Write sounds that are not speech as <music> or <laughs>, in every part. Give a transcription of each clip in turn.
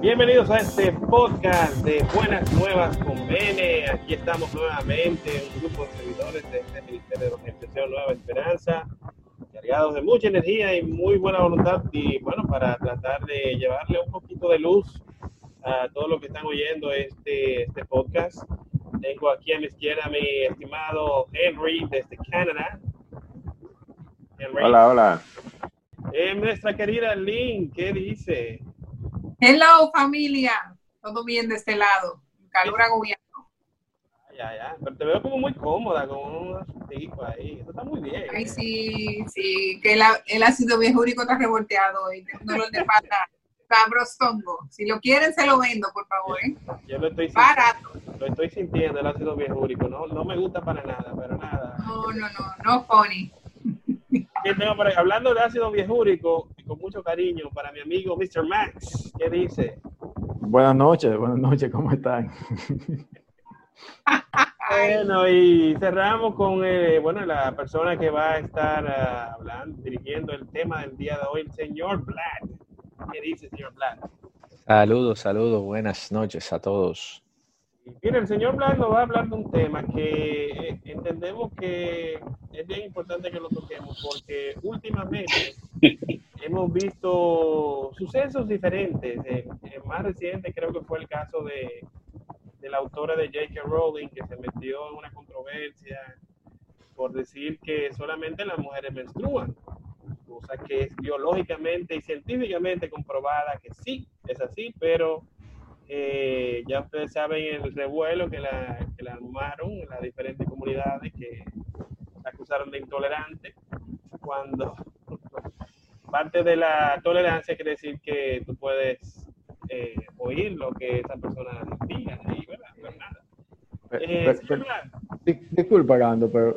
Bienvenidos a este podcast de Buenas Nuevas con Bene. Aquí estamos nuevamente, un grupo de servidores de este Ministerio de Organización Nueva Esperanza, cargados de mucha energía y muy buena voluntad y bueno, para tratar de llevarle un poquito de luz a todo lo que están oyendo este, este podcast. Tengo aquí a mi izquierda a mi estimado Henry desde Canadá. Hola, hola. Eh, nuestra querida Lynn, ¿qué dice? Hello, familia. Todo bien de este lado. Calor agobiando. Ya, ya. Pero te veo como muy cómoda, como un tipo ahí. Eso está muy bien. Ay, sí, sí. Que el, el ácido biojúrico está revolteado y un dolor de pata sabrosongo. Si lo quieren, se lo vendo, por favor. ¿eh? Yo lo estoy Barato. Lo estoy sintiendo, el ácido biojúrico. No, no me gusta para nada, pero nada. No, no, no. No funny. <laughs> hablando de ácido biojúrico, y con mucho cariño para mi amigo Mr. Max, ¿qué dice? Buenas noches, buenas noches, ¿cómo están? <laughs> bueno, y cerramos con eh, bueno, la persona que va a estar uh, hablando, dirigiendo el tema del día de hoy, el señor Black. ¿Qué dice, señor? Saludos, saludos, buenas noches a todos. Mira, el señor Black nos va a hablar de un tema que eh, entendemos que es bien importante que lo toquemos porque últimamente <laughs> hemos visto sucesos diferentes. El más reciente creo que fue el caso de, de la autora de J.K. Rowling que se metió en una controversia por decir que solamente las mujeres menstruan, cosa que es biológicamente y científicamente comprobada que sí, es así, pero eh, ya ustedes saben el revuelo que la, que la armaron en las diferentes comunidades que la acusaron de intolerante, cuando <laughs> parte de la tolerancia quiere decir que tú puedes eh, oír lo que esa persona diga, y bueno, pues nada. Eh, disculpa, Gando, pero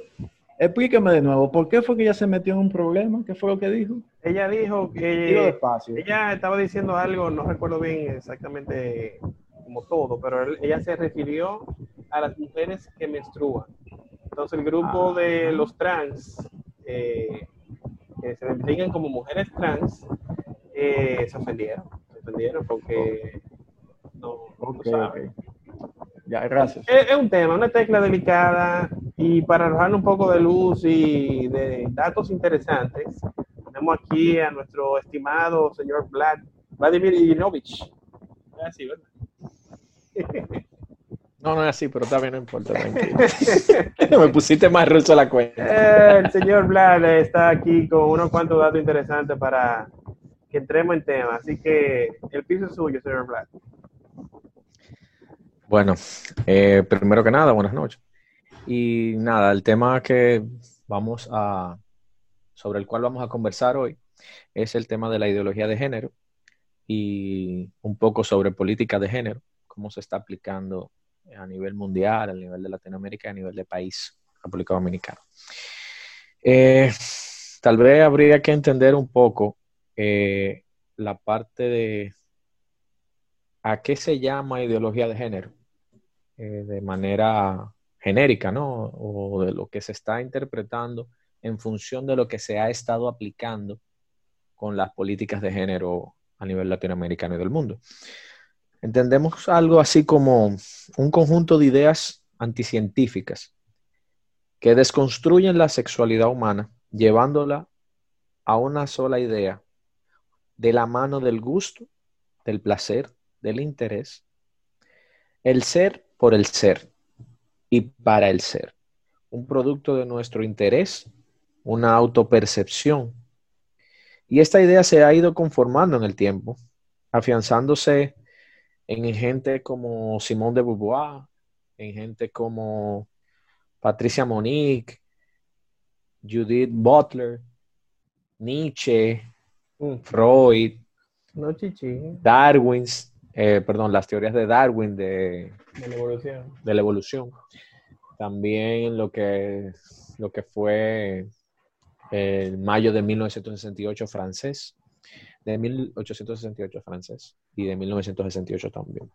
explíqueme de nuevo, ¿por qué fue que ella se metió en un problema? ¿Qué fue lo que dijo? Ella dijo que ella estaba diciendo algo, no recuerdo bien exactamente como todo, pero ella se refirió a las mujeres que menstruan. Entonces el grupo Ah. de los trans, eh, que se identifican como mujeres trans, eh, se ofendieron, se ofendieron porque no, saben. Ya, gracias. Es, es un tema, una tecla delicada y para arrojar un poco de luz y de datos interesantes, tenemos aquí a nuestro estimado señor Vlad, Vladimir Ivanovich. Es Así, ¿verdad? <laughs> No, no es así, pero también no importa, tranquilo. <laughs> Me pusiste más ruso la cuenta. El señor Vlad está aquí con unos cuantos datos interesantes para que entremos en tema. Así que el piso es suyo, señor Vlad. Bueno, eh, primero que nada, buenas noches. Y nada, el tema que vamos a, sobre el cual vamos a conversar hoy es el tema de la ideología de género y un poco sobre política de género, cómo se está aplicando a nivel mundial, a nivel de Latinoamérica a nivel de país, República Dominicana. Eh, tal vez habría que entender un poco eh, la parte de a qué se llama ideología de género eh, de manera genérica, ¿no? O de lo que se está interpretando en función de lo que se ha estado aplicando con las políticas de género a nivel latinoamericano y del mundo. Entendemos algo así como un conjunto de ideas anticientíficas que desconstruyen la sexualidad humana, llevándola a una sola idea de la mano del gusto, del placer, del interés, el ser por el ser y para el ser, un producto de nuestro interés, una autopercepción. Y esta idea se ha ido conformando en el tiempo, afianzándose en gente como Simone de Beauvoir, en gente como Patricia Monique, Judith Butler, Nietzsche, Mm, Freud, No Darwin, eh, perdón, las teorías de Darwin de, de la evolución. de la evolución. También lo que, lo que fue el mayo de 1968 francés. de 1868 francés y de 1968 también.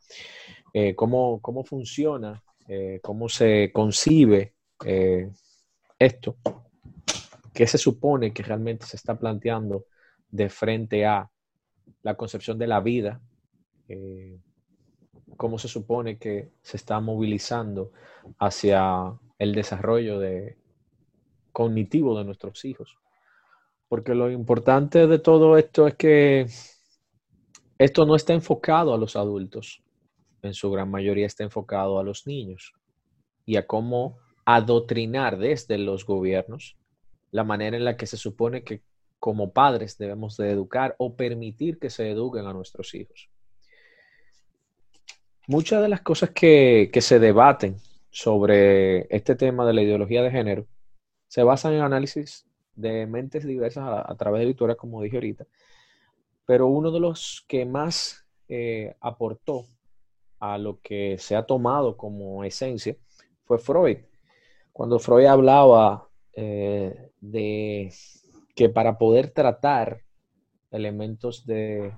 Eh, cómo, ¿Cómo funciona? Eh, ¿Cómo se concibe esto? ¿Qué se supone que realmente se está planteando de frente a la concepción de la vida? ¿Cómo se supone que se está movilizando hacia el desarrollo de, cognitivo de nuestros hijos? Porque lo importante de todo esto es que esto no está enfocado a los adultos, en su gran mayoría está enfocado a los niños y a cómo adoctrinar desde los gobiernos la manera en la que se supone que como padres debemos de educar o permitir que se eduquen a nuestros hijos. Muchas de las cosas que, que se debaten sobre este tema de la ideología de género se basan en análisis de mentes diversas a, través de Victoria, como dije ahorita. Pero uno de los que más eh, aportó a lo que se ha tomado como esencia fue Freud. Cuando Freud hablaba eh, de que para poder tratar elementos de,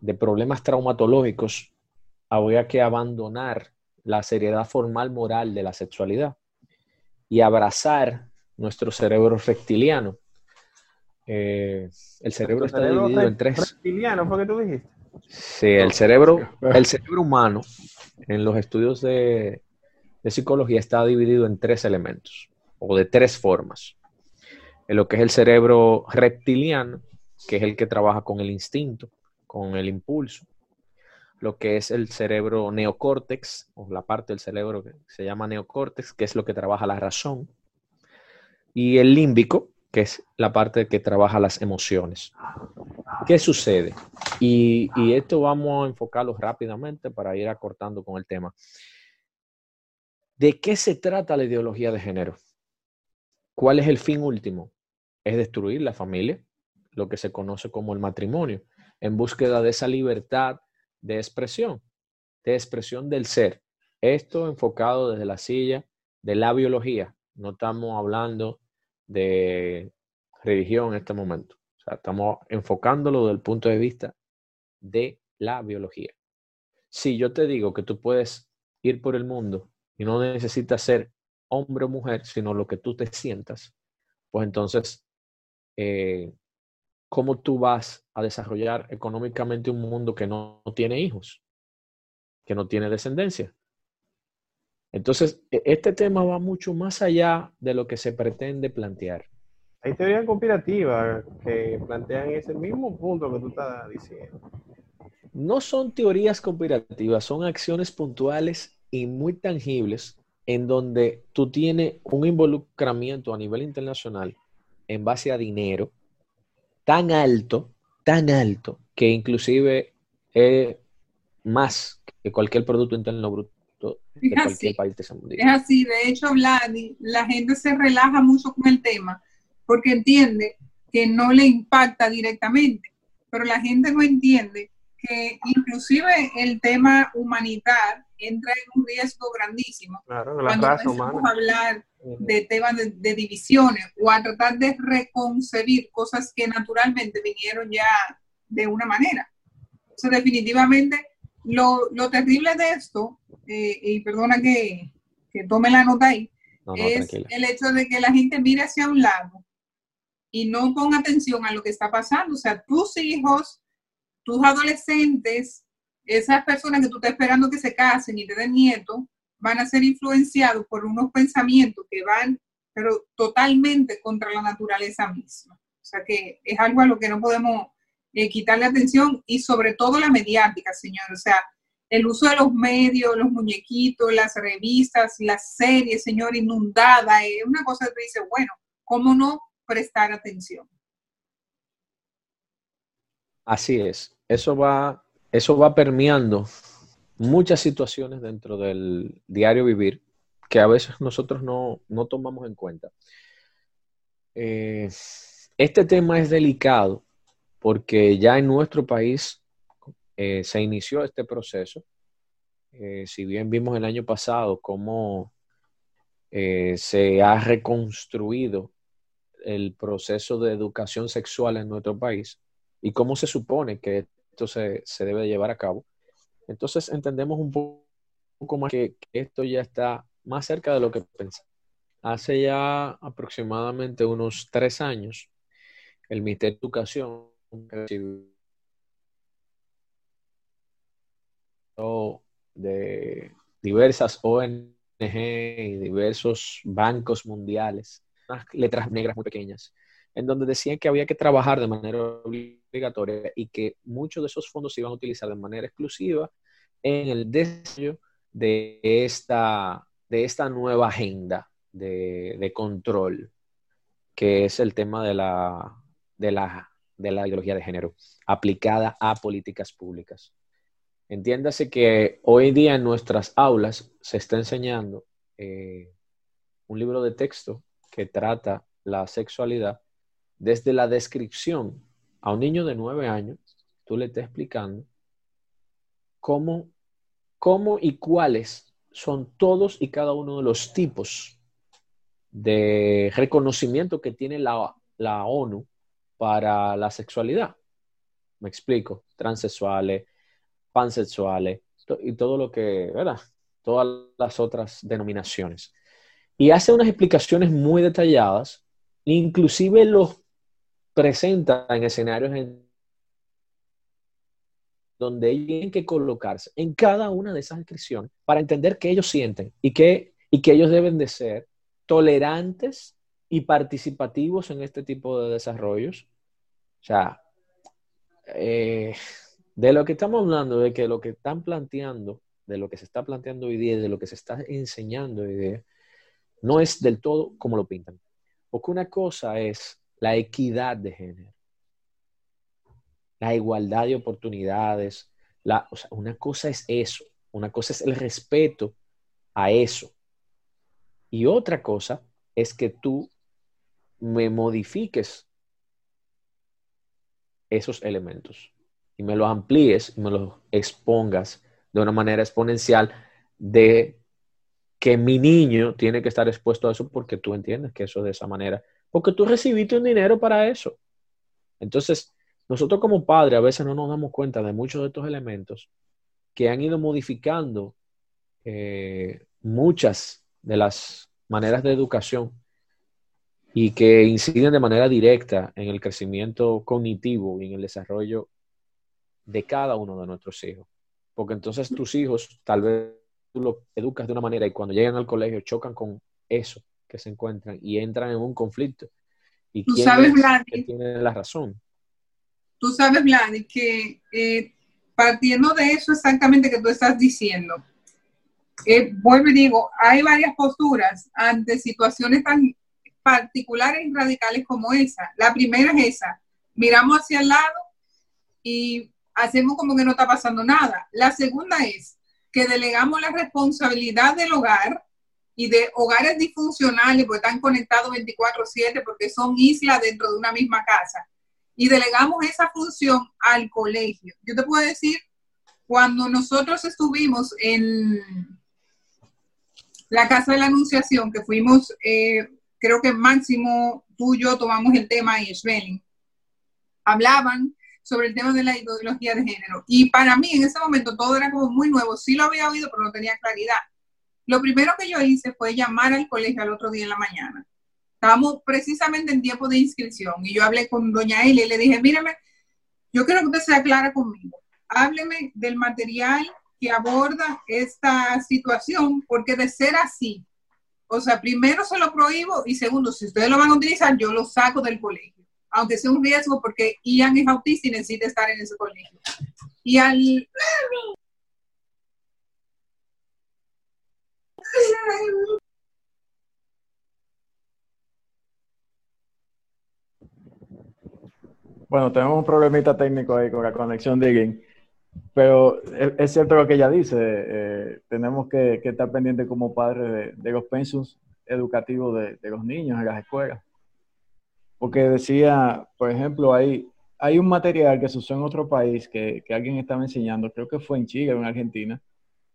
de problemas traumatológicos había que abandonar la seriedad formal moral de la sexualidad y abrazar nuestro cerebro reptiliano. Eh, el cerebro está dividido en tres. Reptiliano fue que tú dijiste. Sí, el cerebro, el cerebro humano en los estudios de, de psicología está dividido en tres elementos o de tres formas. En lo que es el cerebro reptiliano, que es el que trabaja con el instinto, con el impulso. Lo que es el cerebro neocórtex, o la parte del cerebro que se llama neocórtex, que es lo que trabaja la razón y el límbico, que es la parte que trabaja las emociones. ¿Qué sucede? Y, esto vamos a enfocarlo rápidamente para ir acortando con el tema. ¿De qué se trata la ideología de género? ¿Cuál es el fin último? Es destruir la familia, lo que se conoce como el matrimonio, en búsqueda de esa libertad de expresión, de expresión del ser. Esto enfocado desde la silla de la biología. No estamos hablando de religión en este momento. O sea, estamos enfocándolo desde el punto de vista de la biología. Si yo te digo que tú puedes ir por el mundo y no necesitas ser hombre o mujer, sino lo que tú te sientas, pues entonces, eh, ¿cómo tú vas a desarrollar económicamente un mundo que no tiene hijos, que no tiene descendencia? Entonces, e, este tema va mucho más allá de lo que se pretende plantear. Hay teorías conspirativas que plantean ese mismo punto que tú estás diciendo. No son teorías conspirativas, son acciones puntuales y muy tangibles en donde tú tienes un involucramiento a nivel internacional en base a dinero tan alto, tan alto, que inclusive es más que cualquier Producto Interno Bruto es así, Es así, de hecho, Vladi, la gente se relaja mucho con el tema porque entiende que no le impacta directamente, pero la gente no entiende que inclusive el tema humanitario entra en un riesgo grandísimo. Claro, la cuando raza a hablar de temas de, divisiones o a tratar de reconcebir cosas que naturalmente vinieron ya de una manera. Entonces, definitivamente, lo, lo terrible de esto eh, y perdona que, tome la nota ahí, es el hecho de que la gente mire hacia un lado y no ponga atención a lo que está pasando. O sea, tus hijos, tus adolescentes, esas personas que tú estás esperando que se casen y te den nietos, van a ser influenciados por unos pensamientos que van, pero totalmente contra la naturaleza misma. O sea, que es algo a lo que no podemos eh, quitarle atención y sobre todo la mediática, señor. O sea, el uso de los medios, los muñequitos, las revistas, las series, señor, inundada, es una cosa que dice, bueno, ¿cómo no prestar atención? Así es, eso va, eso va permeando muchas situaciones dentro del diario vivir que a veces nosotros no, tomamos en cuenta. Eh, este tema es delicado porque ya en nuestro país eh, se inició este proceso. Eh, si bien vimos el año pasado cómo se ha reconstruido el proceso de educación sexual en nuestro país, y cómo se supone que esto se, se debe llevar a cabo, entonces entendemos un poco más que, esto ya está más cerca de lo que pensamos. Hace ya aproximadamente unos tres años, el Ministerio de Educación de diversas ONG y diversos bancos mundiales, unas letras negras muy pequeñas, en donde decían que había que trabajar de manera obligatoria y que muchos de esos fondos se iban a utilizar de manera exclusiva en el desarrollo de esta, de esta nueva agenda de, control, que es el tema de la, de, la, de la ideología de género aplicada a políticas públicas. Entiéndase que hoy día en nuestras aulas se está enseñando eh, un libro de texto que trata la sexualidad desde la descripción a un niño de nueve años, tú le estás explicando cómo, cómo y cuáles son todos y cada uno de los tipos de reconocimiento que tiene la, la ONU para la sexualidad. Me explico, transexuales, pansexuales y todo lo que, ¿verdad? Todas las otras denominaciones. Y hace unas explicaciones muy detalladas, inclusive los presenta en escenarios en donde tienen que colocarse en cada una de esas descripciones para entender qué ellos sienten y que, y que ellos deben de ser tolerantes y participativos en este tipo de desarrollos. O sea, eh, de lo que estamos hablando, de que lo que están planteando, de lo que se está planteando hoy día, de lo que se está enseñando hoy día, no es del todo como lo pintan. Porque una cosa es la equidad de género, la igualdad de oportunidades. Una cosa es eso, una cosa es el respeto a eso. Y otra cosa es que tú me modifiques esos elementos y me los amplíes y me los expongas de una manera exponencial de que mi niño tiene que estar expuesto a eso porque tú entiendes que eso de esa manera, porque tú recibiste un dinero para eso. Entonces, nosotros como padres a veces no nos damos cuenta de muchos de estos elementos que han ido modificando eh, muchas de las maneras de educación y que inciden de manera directa en el crecimiento cognitivo y en el desarrollo de cada uno de nuestros hijos. Porque entonces tus hijos tal vez tú los educas de una manera y cuando llegan al colegio chocan con eso que se encuentran y entran en un conflicto. ¿Y tú sabes, que tiene la razón? Tú sabes, Vladi, que eh, partiendo de eso exactamente que tú estás diciendo, eh, vuelvo y digo, hay varias posturas ante situaciones tan particulares y radicales como esa. La primera es esa, miramos hacia el lado y hacemos como que no está pasando nada. La segunda es que delegamos la responsabilidad del hogar y de hogares disfuncionales, porque están conectados 24/7, porque son islas dentro de una misma casa, y delegamos esa función al colegio. Yo te puedo decir, cuando nosotros estuvimos en la Casa de la Anunciación, que fuimos, eh, creo que máximo tú y yo tomamos el tema y Schmeling, hablaban sobre el tema de la ideología de género. Y para mí en ese momento todo era como muy nuevo. Sí lo había oído, pero no tenía claridad. Lo primero que yo hice fue llamar al colegio al otro día en la mañana. Estábamos precisamente en tiempo de inscripción y yo hablé con doña Elia y le dije, míreme, yo quiero que usted sea clara conmigo. Hábleme del material que aborda esta situación, porque de ser así, o sea, primero se lo prohíbo y segundo, si ustedes lo van a utilizar, yo lo saco del colegio aunque sea un riesgo porque Ian es autista y necesita estar en ese colegio. Y al... Bueno, tenemos un problemita técnico ahí con la conexión de Ian. Pero es, cierto lo que ella dice, eh, tenemos que, estar pendientes como padres de, los pensos educativos de, de, los niños en las escuelas porque decía, por ejemplo, hay, hay un material que se usó en otro país que, que alguien estaba enseñando, creo que fue en Chile o en Argentina,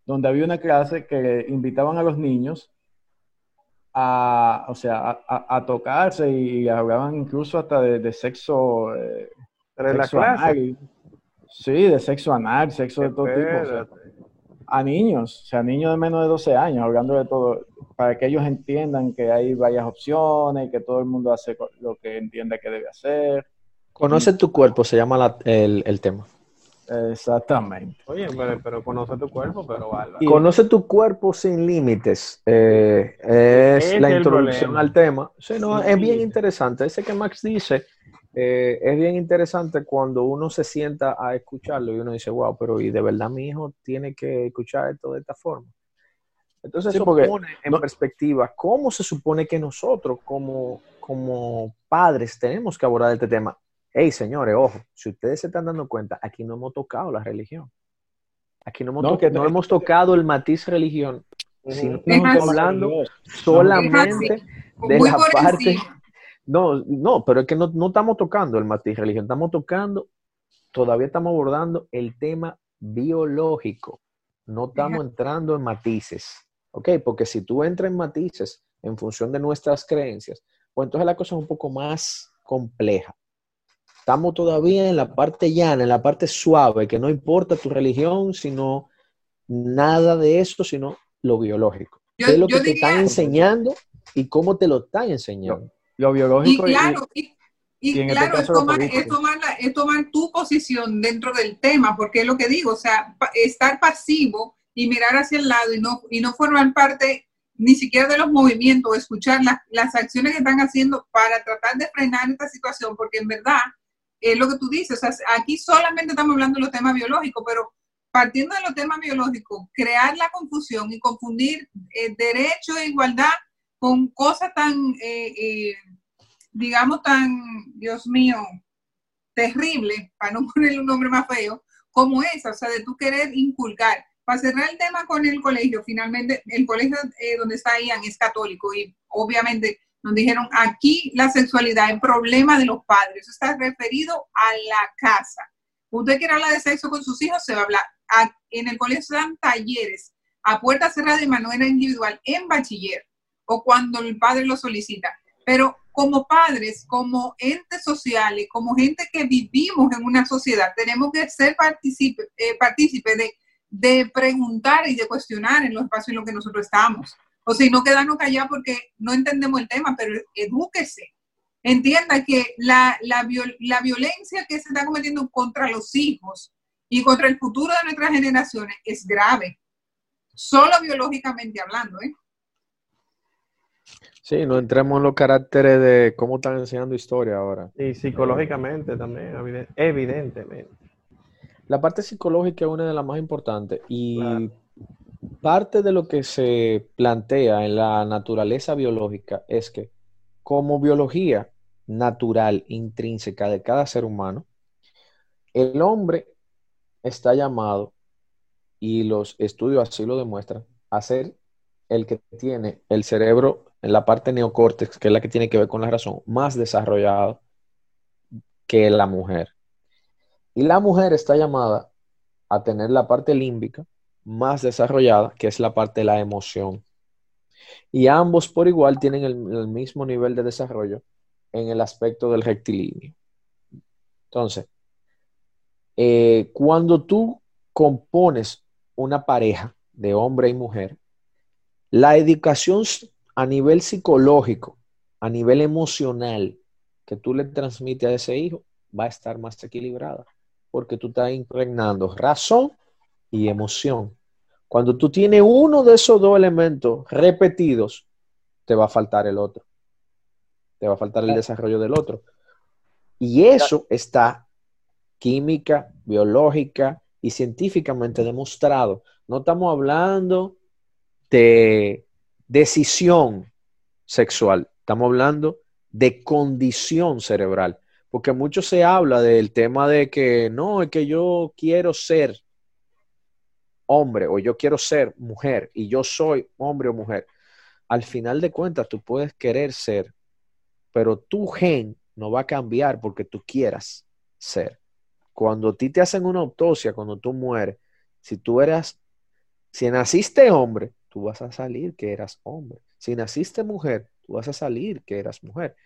donde había una clase que invitaban a los niños a, o sea, a, a, tocarse y hablaban incluso hasta de, sexo, eh, sexo anal. Sí, de sexo anal, sexo de todo tipo. a niños, o sea, niños de menos de 12 años, hablando de todo, para que ellos entiendan que hay varias opciones, que todo el mundo hace lo que entiende que debe hacer. Conoce tu cuerpo, se llama el, el tema. Exactamente. Oye, pero, conoce tu cuerpo, pero vale. Conoce tu cuerpo sin límites. Eh, es la introducción al tema. Sí, no, es bien interesante. Ese que Max dice eh, es bien interesante cuando uno se sienta a escucharlo y uno dice, wow, pero y de verdad mi hijo tiene que escuchar esto de esta forma. Entonces eso pone en perspectiva cómo se supone que nosotros como, como padres tenemos que abordar este tema hey, señores, ojo, si ustedes se están dando cuenta, aquí no hemos tocado la religión. Aquí no hemos, no, hemos tocado el matiz religión, sino que estamos hablando solamente de la parte... No, no, pero es que no, no estamos tocando el matiz religión, estamos tocando, todavía estamos abordando el tema biológico. No estamos entrando en matices, ¿ok? Porque si tú entras en matices en función de nuestras creencias, pues entonces la cosa es un poco más compleja. Estamos todavía en la parte llana, en la parte suave, que no importa tu religión, sino nada de eso, sino lo biológico. ¿Qué es lo que te están enseñando y cómo te lo están enseñando? Lo, biológico. Y claro, y, este claro es, tomar, es, tomar tu posición dentro del tema, porque es lo que digo, o sea, estar pasivo y mirar hacia el lado y no, y no formar parte ni siquiera de los movimientos, escuchar las, las acciones que están haciendo para tratar de frenar esta situación, porque en verdad es lo que tú dices, o sea, aquí solamente estamos hablando de los temas biológicos, pero partiendo de los temas biológicos, crear la confusión y confundir eh, derecho e igualdad con cosas tan, eh, eh, digamos, tan, Dios mío, terribles, para no <laughs> ponerle un nombre más feo, como esa, o sea, de tú querer inculcar. Para cerrar el tema con el colegio, finalmente, el colegio donde está Ian es católico y obviamente nos dijeron, aquí la sexualidad es problema de los padres. Eso está referido a la casa. Usted quiere hablar de sexo con sus hijos, se va a hablar. En el colegio se dan talleres a puerta cerrada de manera individual en bachiller o cuando el padre lo solicita. Pero como padres, como entes sociales, como gente que vivimos en una sociedad, tenemos que ser partícipes eh, de, de preguntar y de cuestionar en los espacios en los que nosotros estamos. O sea, no quedarnos callados porque no entendemos el tema, pero edúquese. Entienda que la, la, la violencia que se está cometiendo contra los hijos y contra el futuro de nuestras generaciones es grave, solo biológicamente hablando. ¿eh? Sí, no entremos en los caracteres de cómo están enseñando historia ahora. Y psicológicamente también, evidentemente. La parte psicológica es una de las más importantes y parte de lo que se plantea en la naturaleza biológica es que como biología natural, intrínseca de cada ser humano, el hombre está llamado, y los estudios así lo demuestran, a ser el que tiene el cerebro en la parte neocórtex, que es la que tiene que ver con la razón, más desarrollado que la mujer. Y la mujer está llamada a tener la parte límbica, más desarrollada, que es la parte de la emoción. Y ambos por igual tienen el, mismo nivel de desarrollo en el aspecto del rectilíneo. Entonces, eh, cuando tú compones una pareja de hombre y mujer, la educación a nivel psicológico, a nivel emocional que tú le transmites a ese hijo, va a estar más equilibrada, porque tú estás impregnando razón y emoción. Cuando tú tienes uno de esos dos elementos repetidos, te va a faltar el otro. Te va a faltar el desarrollo del otro. Y eso está química, biológica y científicamente demostrado. No estamos hablando de decisión sexual, estamos hablando de condición cerebral. Porque mucho se habla del tema de que no, es que yo quiero ser hombre o yo quiero ser mujer y yo soy hombre o mujer, al final de cuentas tú puedes querer ser, pero tu gen no va a cambiar porque tú quieras ser. Cuando a ti te hacen una autopsia, cuando tú mueres, si tú eras, si naciste hombre, tú vas a salir que eras hombre. Si naciste mujer, tú vas a salir que eras mujer.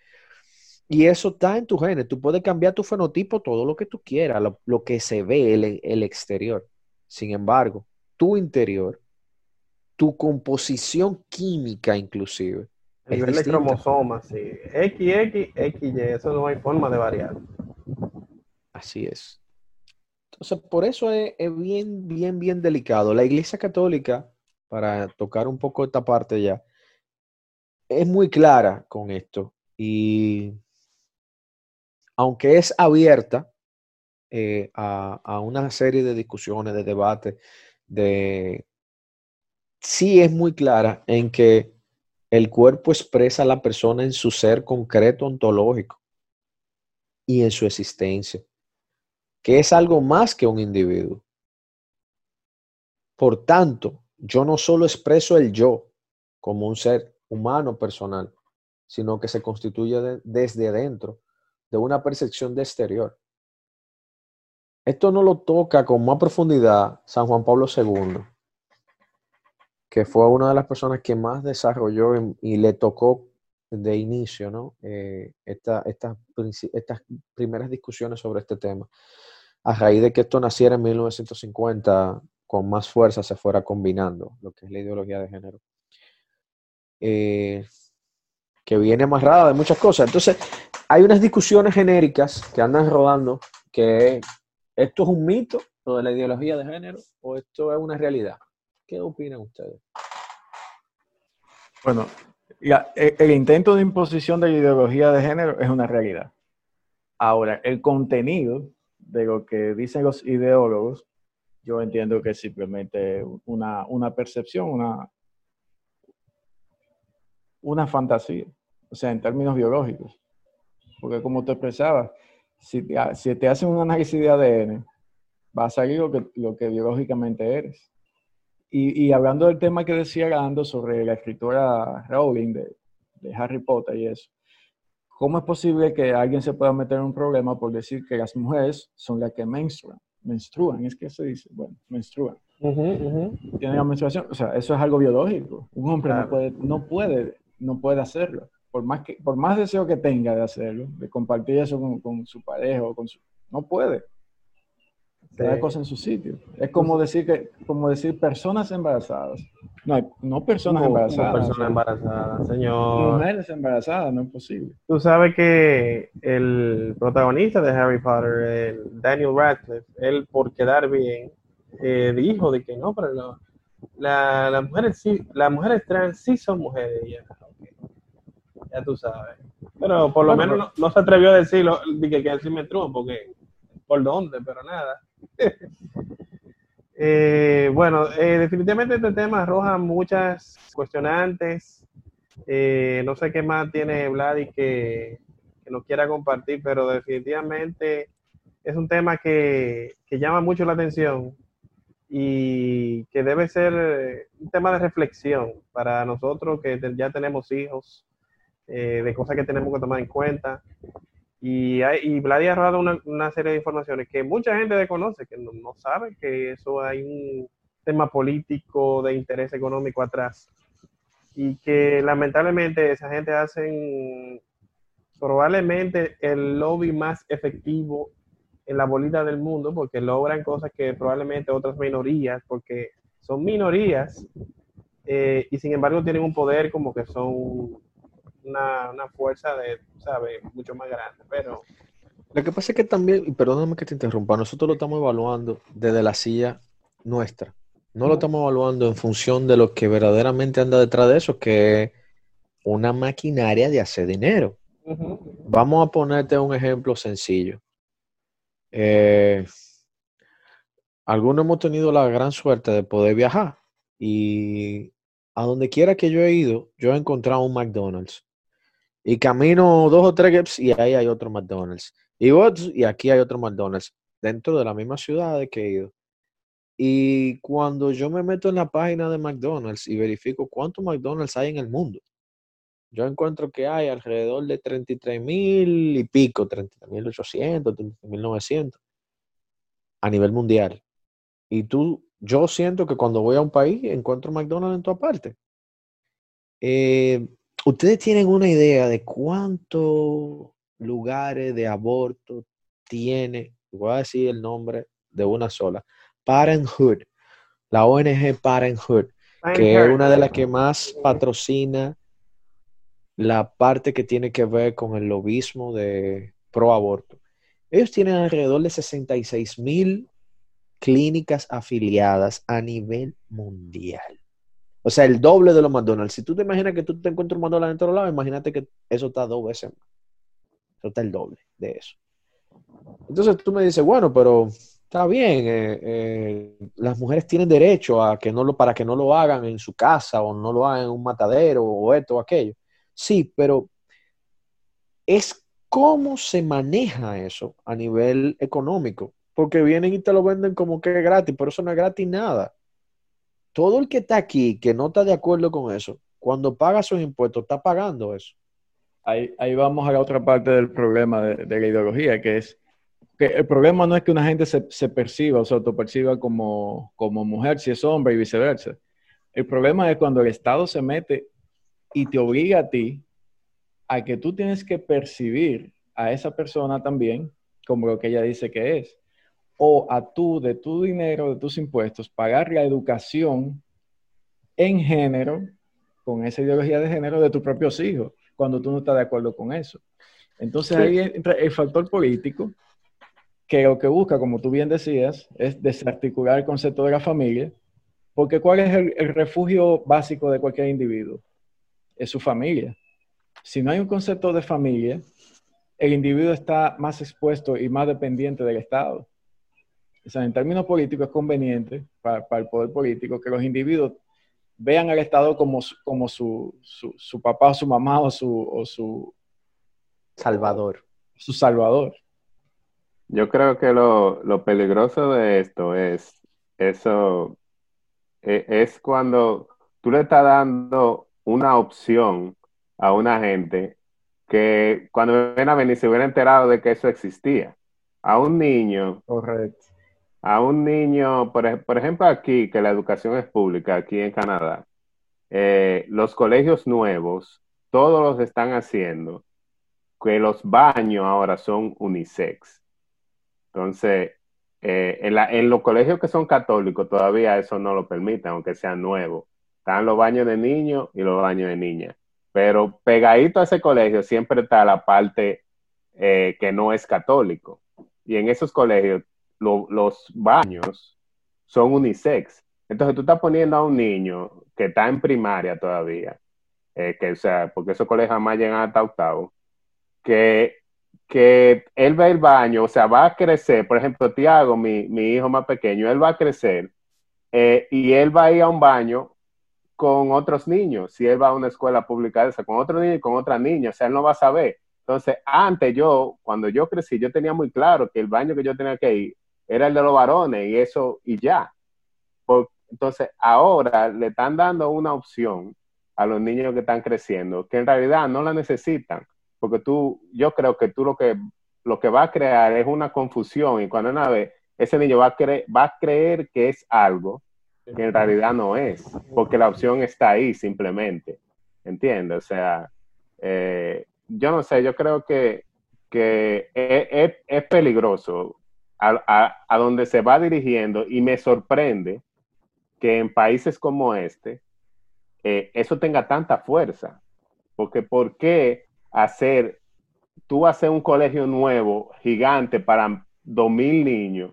Y eso está en tu genes. Tú puedes cambiar tu fenotipo todo lo que tú quieras, lo, que se ve, el, el exterior. Sin embargo, tu interior, tu composición química inclusive. El nivel de cromosomas, sí. XX, XY, eso no hay forma de variar. Así es. Entonces, por eso es, bien, bien, bien delicado. La Iglesia Católica, para tocar un poco esta parte ya, es muy clara con esto. Y aunque es abierta eh, a, a, una serie de discusiones, de debates, de sí es muy clara en que el cuerpo expresa a la persona en su ser concreto ontológico y en su existencia, que es algo más que un individuo. Por tanto, yo no solo expreso el yo como un ser humano personal, sino que se constituye desde adentro de una percepción de exterior. Esto no lo toca con más profundidad San Juan Pablo II, que fue una de las personas que más desarrolló y le tocó de inicio ¿no? Eh, estas primeras discusiones sobre este tema. A raíz de que esto naciera en 1950, con más fuerza se fuera combinando lo que es la ideología de género. Eh, que viene amarrada de muchas cosas. Entonces, hay unas discusiones genéricas que andan rodando que esto es un mito, de la ideología de género, o esto es una realidad. ¿Qué opinan ustedes? Bueno, ya, e, el, intento de imposición de la ideología de género es una realidad. Ahora, el contenido de lo que dicen los ideólogos, yo entiendo que es simplemente una, una percepción, una, una fantasía, o sea, en términos biológicos. Porque como te expresaba, si te, si te hacen un análisis de ADN, va a salir lo que, lo que biológicamente eres. Y, y, hablando del tema que decía Gando sobre la escritora Rowling de, de, Harry Potter y eso, ¿cómo es posible que alguien se pueda meter en un problema por decir que las mujeres son las que menstruan? Menstruan, es que se dice, bueno, menstruan. Tienen la menstruación, o sea, eso es algo biológico. Un hombre no, puede, no, puede, no puede hacerlo por más, que, por más deseo que tenga de hacerlo, de compartir eso con, su pareja o con su... No puede. Cada cosa en su sitio. Es como decir que, como decir personas embarazadas. No, no personas embarazadas. personas embarazadas, señor. Mujeres embarazadas, no es posible. Tú sabes que el protagonista de Harry Potter, Daniel Radcliffe, él por quedar bien, eh, dijo de que no, pero la, las mujeres sí, las mujeres trans sí son mujeres. Ya ya tú sabes. Pero por lo menos no, se atrevió a decirlo, que, que sí me porque por dónde, pero nada. <laughs> Eh, bueno, eh, definitivamente este tema arroja muchas cuestionantes. Eh, no sé qué más tiene Vladi que, que nos quiera compartir, pero definitivamente es un tema que, que llama mucho la atención y que debe ser un tema de reflexión para nosotros que ya tenemos hijos, eh, de cosas que tenemos que tomar en cuenta. Y, hay, y Vladi ha dado una, serie de informaciones que mucha gente desconoce, que no, sabe que eso hay un tema político de interés económico atrás. Y que lamentablemente esa gente hacen probablemente el lobby más efectivo en la bolita del mundo, porque logran cosas que probablemente otras minorías, porque son minorías, eh, y sin embargo tienen un poder como que son una, fuerza de, ¿sabes? Mucho más grande, pero... Lo que pasa es que también, y perdóname que te interrumpa, nosotros lo estamos evaluando desde la silla nuestra. No lo estamos evaluando en función de lo que verdaderamente anda detrás de eso, que es una maquinaria de hacer dinero. Vamos a ponerte un ejemplo sencillo. Eh, algunos hemos tenido la gran suerte de poder viajar y a donde quiera que yo he ido, yo he encontrado un McDonald's y camino dos o tres gaps y ahí hay otro McDonald's. Y, y aquí hay otro McDonald's dentro de la misma ciudad de que he ido. Y cuando yo me meto en la página de McDonald's y verifico cuántos McDonald's hay en el mundo, yo encuentro que hay alrededor de 33 mil y pico, 33 mil 800, 33 mil 900 a nivel mundial. Y tú, yo siento que cuando voy a un país encuentro McDonald's en toda parte. Eh, ¿Ustedes tienen una idea de cuánto lugares de aborto tiene, voy a decir el nombre de una sola, Parenthood, la ONG Parenthood, que es una de las que más patrocina la parte que tiene que ver con el lobismo de pro aborto. Ellos tienen alrededor de 66 mil clínicas afiliadas a nivel mundial. O sea, el doble de los McDonald's. Si tú te imaginas que tú te encuentras un McDonald's en todos lados, imagínate que eso está dos veces más. Eso está el doble de eso. Entonces tú me dices, bueno, pero está bien, eh, eh, las mujeres tienen derecho a que no lo, para que no lo hagan en su casa o no lo hagan en un matadero o esto o aquello. Sí, pero es cómo se maneja eso a nivel económico. Porque vienen y te lo venden como que es gratis, pero eso no es gratis nada. Todo el que está aquí, que no está de acuerdo con eso, cuando paga sus impuestos, está pagando eso. Ahí, vamos a la otra parte del problema de, la ideología, que es que el problema no es que una gente se, se perciba o se autoperciba como, como mujer si es hombre y viceversa. El problema es cuando el Estado se mete y te obliga a ti a que tú tienes que percibir a esa persona también como lo que ella dice que es. O a tú, de tu dinero, de tus impuestos, pagar la educación en género, con esa ideología de género de tus propios hijos, cuando tú no estás de acuerdo con eso. Entonces ahí entra el factor político, que lo que busca, como tú bien decías, es desarticular el concepto de la familia, porque ¿cuál es el refugio básico de cualquier individuo? es su familia. Si no hay un concepto de familia, el individuo está más expuesto y más dependiente del Estado. O sea, en términos políticos es conveniente para, el poder político que los individuos vean al Estado como, como su, su, papá o su mamá o su, o su salvador. Su salvador. Yo creo que lo, lo peligroso de esto es eso, e, es cuando tú le estás dando una opción a una gente que cuando ven a venir se hubiera enterado de que eso existía. A un niño. Correcto. A un niño, por, ejemplo, aquí, que la educación es pública, aquí en Canadá, eh, los colegios nuevos, todos los están haciendo, que los baños ahora son unisex. Entonces, eh, en, los colegios que son católicos todavía eso no lo permiten, aunque sean nuevos. Están los baños de niños y los baños de niñas. Pero pegadito a ese colegio siempre está la parte eh, que no es católico. Y en esos colegios los baños son unisex. Entonces tú estás poniendo a un niño que está en primaria todavía, eh, que o sea, porque esos colegios jamás llegan hasta octavo, que, que él va al baño, o sea, va a crecer, por ejemplo, Tiago, mi, mi hijo más pequeño, él va a crecer eh, y él va a ir a un baño con otros niños, si él va a una escuela pública esa, con otro niño y con otra niña, o sea, él no va a saber. Entonces, antes yo, cuando yo crecí, yo tenía muy claro que el baño que yo tenía que ir era el de los varones y eso y ya. entonces, ahora le están dando una opción a los niños que están creciendo, que en realidad no la necesitan, porque tú, yo creo que tú lo que, lo que va a crear es una confusión y cuando una vez ese niño va a, va a creer que es algo que en realidad no es, porque la opción está ahí simplemente, ¿entiendes? O sea, eh, yo no sé, yo creo que, que es, peligroso a, a, donde se va dirigiendo y me sorprende que en países como este eh, eso tenga tanta fuerza, porque ¿por qué hacer, tú hacer un colegio nuevo, gigante para dos mil niños?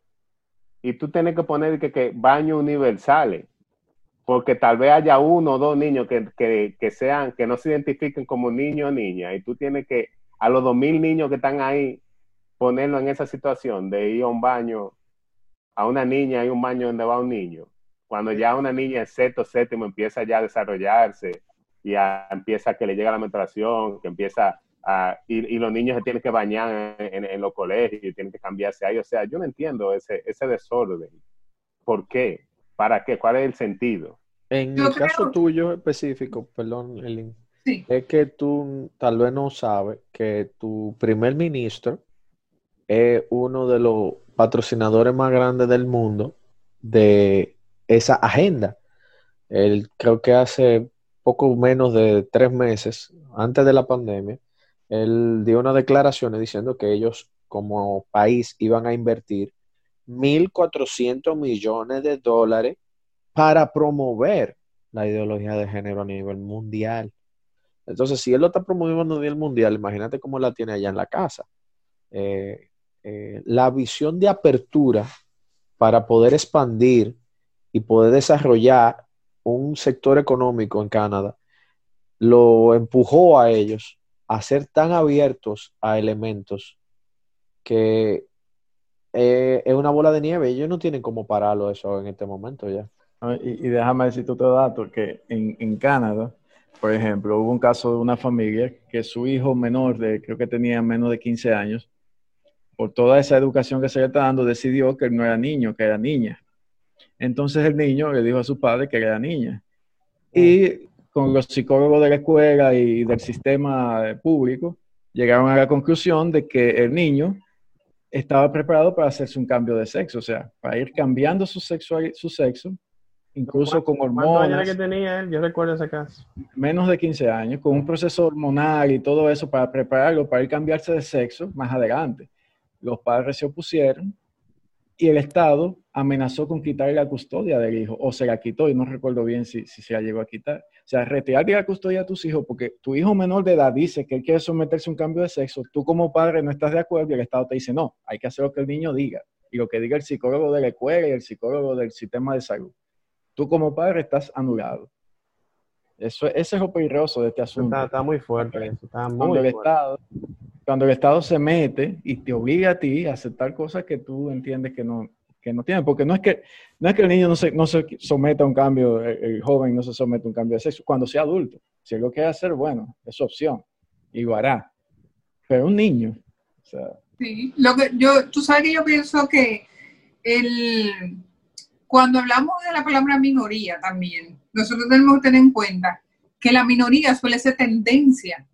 y tú tienes que poner que, que baños universales, porque tal vez haya uno o dos niños que, sean, que no se identifiquen como niño o niña, y tú tienes que, a los dos mil niños que están ahí, ponerlo en esa situación de ir a un baño, a una niña y un baño donde va un niño. Cuando ya una niña en sexto, séptimo empieza ya a desarrollarse y empieza a que le llega la menstruación, que empieza y, los niños se tienen que bañar en, los colegios y tienen que cambiarse ahí. O sea, yo no entiendo ese, ese desorden. ¿Por qué? ¿Para qué? ¿Cuál es el sentido? En el caso tuyo específico, perdón, Elin, es que tú tal vez no sabes que tu primer ministro es uno de los patrocinadores más grandes del mundo de esa agenda. Él creo que hace poco menos de tres meses, antes de la pandemia, él dio unas declaraciones diciendo que ellos como país iban a invertir 1.400 millones de dólares para promover la ideología de género a nivel mundial. Entonces, si él lo está promoviendo a nivel mundial, imagínate cómo la tiene allá en la casa. Eh, eh, la visión de apertura para poder expandir y poder desarrollar un sector económico en Canadá lo empujó a ellos a ser tan abiertos a elementos que eh, es una bola de nieve. Ellos no tienen cómo pararlo eso en este momento ya. Y, déjame decirte otro dato, que en, en, Canadá, por ejemplo, hubo un caso de una familia que su hijo menor, de creo que tenía menos de 15 años, por toda esa educación que se le está dando, decidió que no era niño, que era niña. Entonces el niño le dijo a su padre que era niña. Y con los psicólogos de la escuela y del sistema público, llegaron a la conclusión de que el niño estaba preparado para hacerse un cambio de sexo, o sea, para ir cambiando su sexo, su sexo incluso con hormonas. años que tenía él? Yo recuerdo ese caso. Menos de 15 años, con un proceso hormonal y todo eso para prepararlo para ir cambiarse de sexo más adelante. Los padres se opusieron y el Estado amenazó con quitarle la custodia del hijo, o se la quitó, y no recuerdo bien si, si se la llegó a quitar. O sea, retirarle la custodia a tus hijos, porque tu hijo menor de edad dice que él quiere someterse a un cambio de sexo, tú como padre no estás de acuerdo y el Estado te dice, no, hay que hacer lo que el niño diga, y lo que diga el psicólogo de la escuela y el psicólogo del sistema de salud. Tú como padre estás anulado. Eso, ese es lo peligroso de este asunto. Está, muy fuerte. Está muy cuando, el Estado, cuando el Estado se mete y te obliga a ti a aceptar cosas que tú entiendes que no, que no tienen, porque no es que, no es que el niño no se, no se someta a un cambio, el, joven no se somete a un cambio de sexo, cuando sea adulto. Si él lo quiere hacer, bueno, es su opción y lo hará. Pero un niño, o sea, Sí, lo que yo, tú sabes que yo pienso que el, cuando hablamos de la palabra minoría también, nosotros tenemos que tener en cuenta que la minoría suele ser tendencia,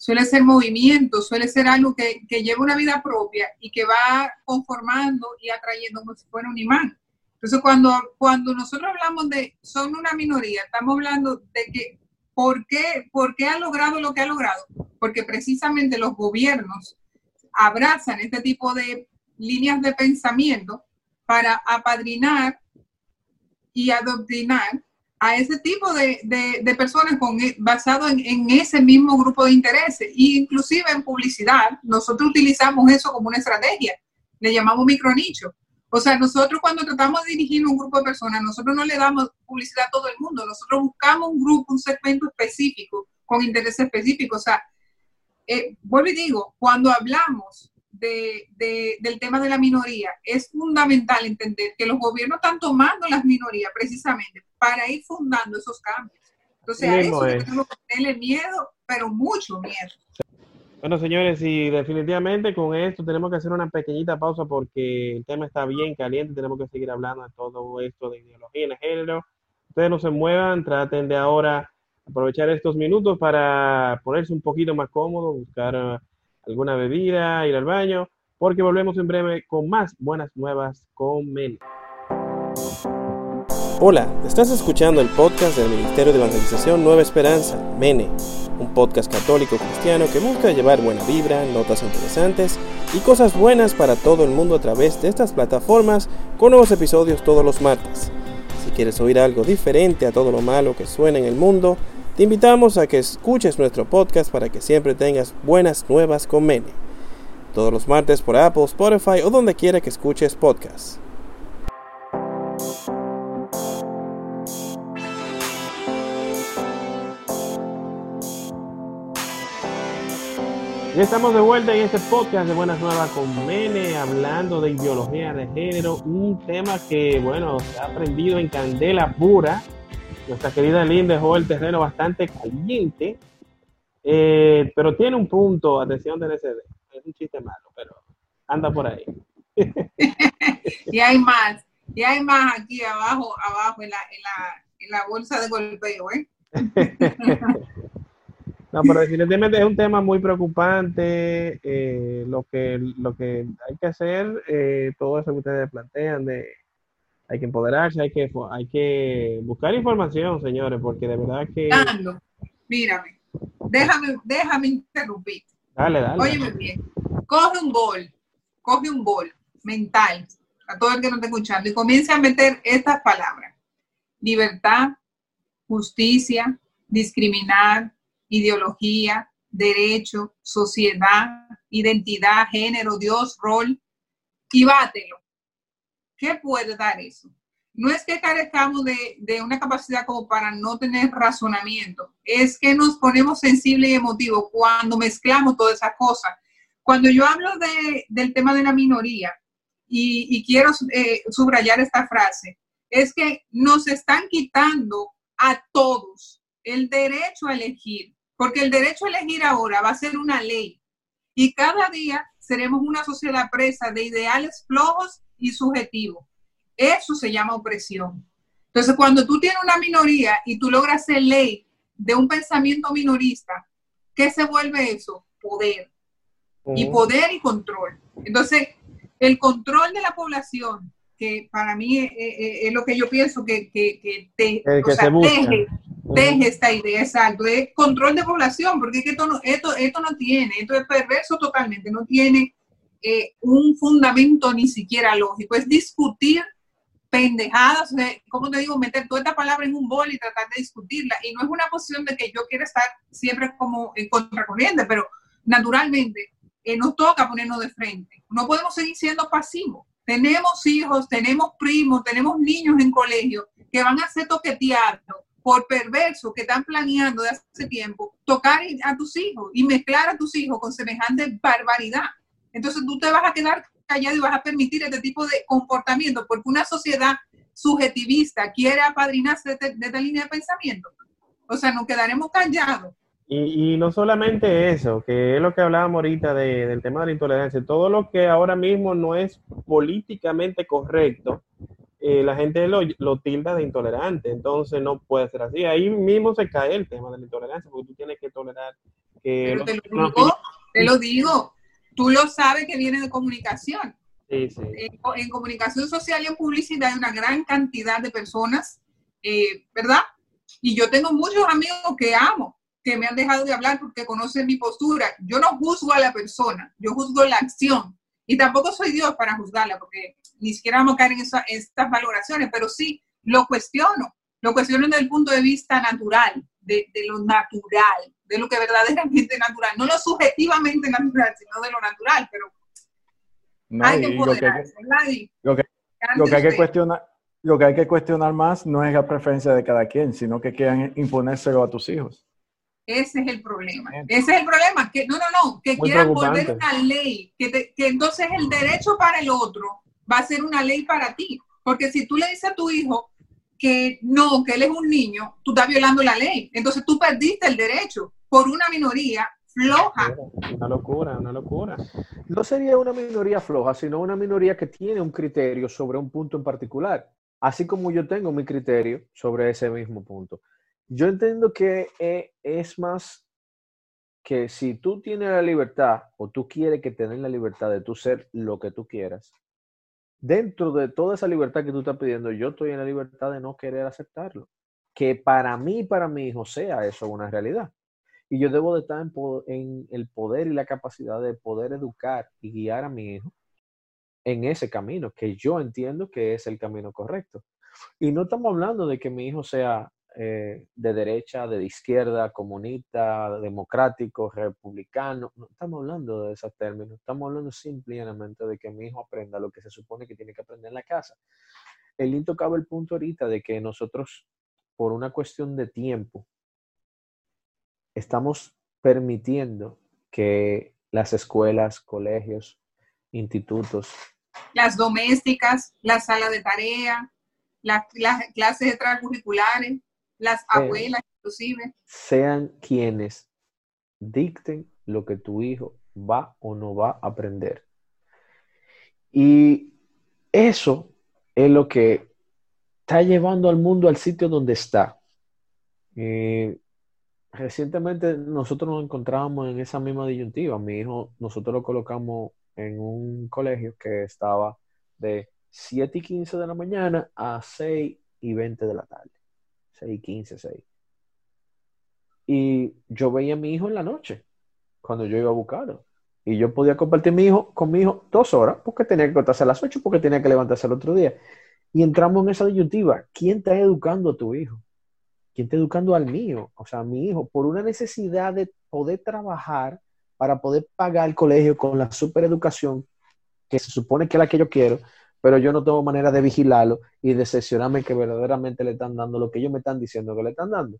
suele ser movimiento, suele ser algo que, lleva una vida propia y que va conformando y atrayendo como si fuera un imán. Entonces, cuando, cuando nosotros hablamos de son una minoría, estamos hablando de que ¿por qué, ¿por qué ha logrado lo que ha logrado? Porque precisamente los gobiernos abrazan este tipo de líneas de pensamiento para apadrinar y adoctrinar a ese tipo de, de, personas con, e, basado en, en, ese mismo grupo de intereses. E inclusive en publicidad, nosotros utilizamos eso como una estrategia. Le llamamos micronicho. O sea, nosotros cuando tratamos de dirigir un grupo de personas, nosotros no le damos publicidad a todo el mundo. Nosotros buscamos un grupo, un segmento específico, con intereses específicos. O sea, eh, vuelvo y digo, cuando hablamos de, del tema de la minoría, es fundamental entender que los gobiernos están tomando las minorías precisamente para ir fundando esos cambios. Entonces, a eso tenemos que tenerle miedo, pero mucho miedo. Bueno, señores, y definitivamente con esto tenemos que hacer una pequeñita pausa porque el tema está bien caliente, tenemos que seguir hablando de todo esto de ideología de género. Ustedes no se muevan, traten de ahora aprovechar estos minutos para ponerse un poquito más cómodo, buscar alguna bebida, ir al baño, porque volvemos en breve con más buenas nuevas con Mene. Hola, estás escuchando el podcast del Ministerio de Evangelización Nueva Esperanza, MENE, un podcast católico cristiano que busca llevar buena vibra, notas interesantes y cosas buenas para todo el mundo a través de estas plataformas con nuevos episodios todos los martes. Si quieres oír algo diferente a todo lo malo que suena en el mundo, te invitamos a que escuches nuestro podcast para que siempre tengas buenas nuevas con Mene. Todos los martes por Apple, Spotify o donde quiera que escuches podcasts. Ya estamos de vuelta en este podcast de Buenas Nuevas con Mene, hablando de ideología de género, un tema que, bueno, se ha aprendido en candela pura nuestra querida Lynn dejó el terreno bastante caliente, eh, pero tiene un punto, atención del SD, es un chiste malo, pero anda por ahí. <laughs> y hay más, y hay más aquí abajo, abajo en la, en la, en la bolsa de golpeo, ¿eh? <laughs> No, pero definitivamente es un tema muy preocupante. Eh, lo, que, lo que hay que hacer, eh, todo eso que ustedes plantean de hay que empoderarse, hay que, hay que buscar información, señores, porque de verdad que... mírame. déjame, déjame interrumpir. Dale, dale. Óyeme bien, coge un bol, coge un bol mental, a todo el que no esté escuchando, y comienza a meter estas palabras. Libertad, justicia, discriminar, ideología, derecho, sociedad, identidad, género, Dios, rol, y bátelo. ¿Qué puede dar eso? No es que carezcamos de, de, una capacidad como para no tener razonamiento, es que nos ponemos sensibles y emotivos cuando mezclamos todas esas cosas. Cuando yo hablo de, del tema de la minoría, y, y quiero eh, subrayar esta frase, es que nos están quitando a todos el derecho a elegir, porque el derecho a elegir ahora va a ser una ley y cada día seremos una sociedad presa de ideales flojos y subjetivos. Eso se llama opresión. Entonces, cuando tú tienes una minoría y tú logras ser ley de un pensamiento minorista, ¿qué se vuelve eso? Poder. Y poder y control. Entonces, el control de la población, que para mí es, lo que yo pienso que, que, te, deje, esta idea, exacto, es control de población, porque esto no, esto, esto no tiene, esto es perverso totalmente, no tiene eh, un fundamento ni siquiera lógico, es discutir pendejadas, como te digo, meter toda esta palabra en un bol y tratar de discutirla, y no es una posición de que yo quiera estar siempre como en contracorriente, pero naturalmente eh, nos toca ponernos de frente. No podemos seguir siendo pasivos. Tenemos hijos, tenemos primos, tenemos niños en colegio que van a ser toqueteados por perversos que están planeando de hace tiempo tocar a tus hijos y mezclar a tus hijos con semejante barbaridad. Entonces tú te vas a quedar callado y vas a permitir este tipo de comportamiento porque una sociedad subjetivista quiere apadrinarse de, de esta línea de pensamiento. O sea, nos quedaremos callados. Y, no solamente eso, que es lo que hablábamos ahorita del tema de la intolerancia, todo lo que ahora mismo no es políticamente correcto, eh, la gente lo, lo, tilda de intolerante, entonces no puede ser así. Ahí mismo se cae el tema de la intolerancia, porque tú tienes que tolerar que... te, lo digo, te lo digo, tú lo sabes que viene de comunicación. Sí, sí. En, comunicación social y en publicidad hay una gran cantidad de personas, eh, ¿verdad? Y yo tengo muchos amigos que amo, que me han dejado de hablar porque conocen mi postura. Yo no juzgo a la persona, yo juzgo la acción. Y tampoco soy Dios para juzgarla, porque ni siquiera vamos a caer en estas valoraciones, pero sí lo cuestiono. Lo cuestiono desde el punto de vista natural, de, lo natural, de lo que verdaderamente natural. No lo subjetivamente natural, sino de lo natural, pero hay que empoderarse, lo que, lo que hay que cuestionar, lo que hay que cuestionar más no es la preferencia de cada quien, sino que quieran imponérselo a tus hijos. Ese es el problema. Ese es el problema. Que, no, no, no. Que quieran volver una ley. Que, que entonces el derecho para el otro va a ser una ley para ti. Porque si tú le dices a tu hijo que no, que él es un niño, tú estás violando la ley. Entonces tú perdiste el derecho por una minoría floja. Una locura, una locura. No sería una minoría floja, sino una minoría que tiene un criterio sobre un punto en particular. Así como yo tengo mi criterio sobre ese mismo punto. Yo entiendo que eh, es más que si tú tienes la libertad o tú quieres que tengas la libertad de tú ser lo que tú quieras, dentro de toda esa libertad que tú estás pidiendo, yo estoy en la libertad de no querer aceptarlo. Que para mí, para mi hijo, sea eso una realidad. Y yo debo de estar en, el poder y la capacidad de poder educar y guiar a mi hijo en ese camino, que yo entiendo que es el camino correcto. Y no estamos hablando de que mi hijo sea eh, de derecha, de izquierda, comunista, democrático, republicano. No estamos hablando de esos términos, estamos hablando simplemente de que mi hijo aprenda lo que se supone que tiene que aprender en la casa. El tocaba el punto ahorita de que nosotros, por una cuestión de tiempo, estamos permitiendo que las escuelas, colegios, institutos, las domésticas, la sala de tarea, las, las clases extracurriculares, las abuelas inclusive. Sean quienes dicten lo que tu hijo va o no va a aprender. Y eso es lo que está llevando al mundo al sitio donde está. Eh, recientemente nosotros nos encontrábamos en esa misma disyuntiva. Mi hijo, nosotros lo colocamos en un colegio que estaba de 7 y 15 de la mañana a 6 y 20 de la tarde. 6, 15, 6. y yo veía a mi hijo en la noche, cuando yo iba a buscarlo. Y yo podía compartir mi hijo, con mi hijo dos horas, porque tenía que contarse a las ocho, porque tenía que levantarse el otro día. Y entramos en esa disyuntiva. ¿Quién está educando a tu hijo? ¿Quién está educando al mío? O sea, a mi hijo, por una necesidad de poder trabajar para poder pagar el colegio con la supereducación, que se supone que es la que yo quiero, pero yo no tengo manera de vigilarlo y de sesionarme que verdaderamente le están dando lo que ellos me están diciendo que le están dando.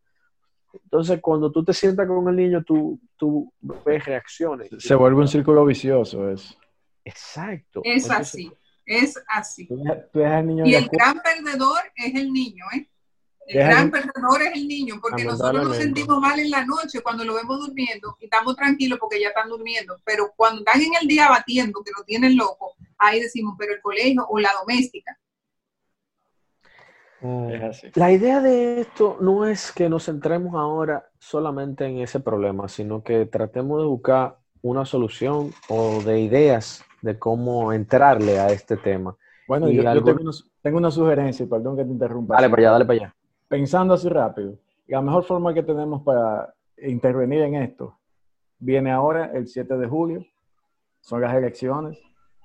Entonces, cuando tú te sientas con el niño, tú, tú ves reacciones. Se vuelve un círculo vicioso eso. Exacto. Es así, es así. y el gran perdedor es el niño, ¿eh? El gran perdedor es el niño, porque nosotros nos sentimos mal en la noche cuando lo vemos durmiendo y estamos tranquilos porque ya están durmiendo, pero cuando están en el día batiendo, que lo tienen loco, ahí decimos, pero el colegio o la doméstica. Mm. La idea de esto no es que nos centremos ahora solamente en ese problema, sino que tratemos de buscar una solución o de ideas de cómo entrarle a este tema. Bueno, yo, tengo, una, sugerencia, perdón que te interrumpa. Dale para allá, dale para allá. Pensando así rápido, la mejor forma que tenemos para intervenir en esto viene ahora el 7 de julio, son las elecciones.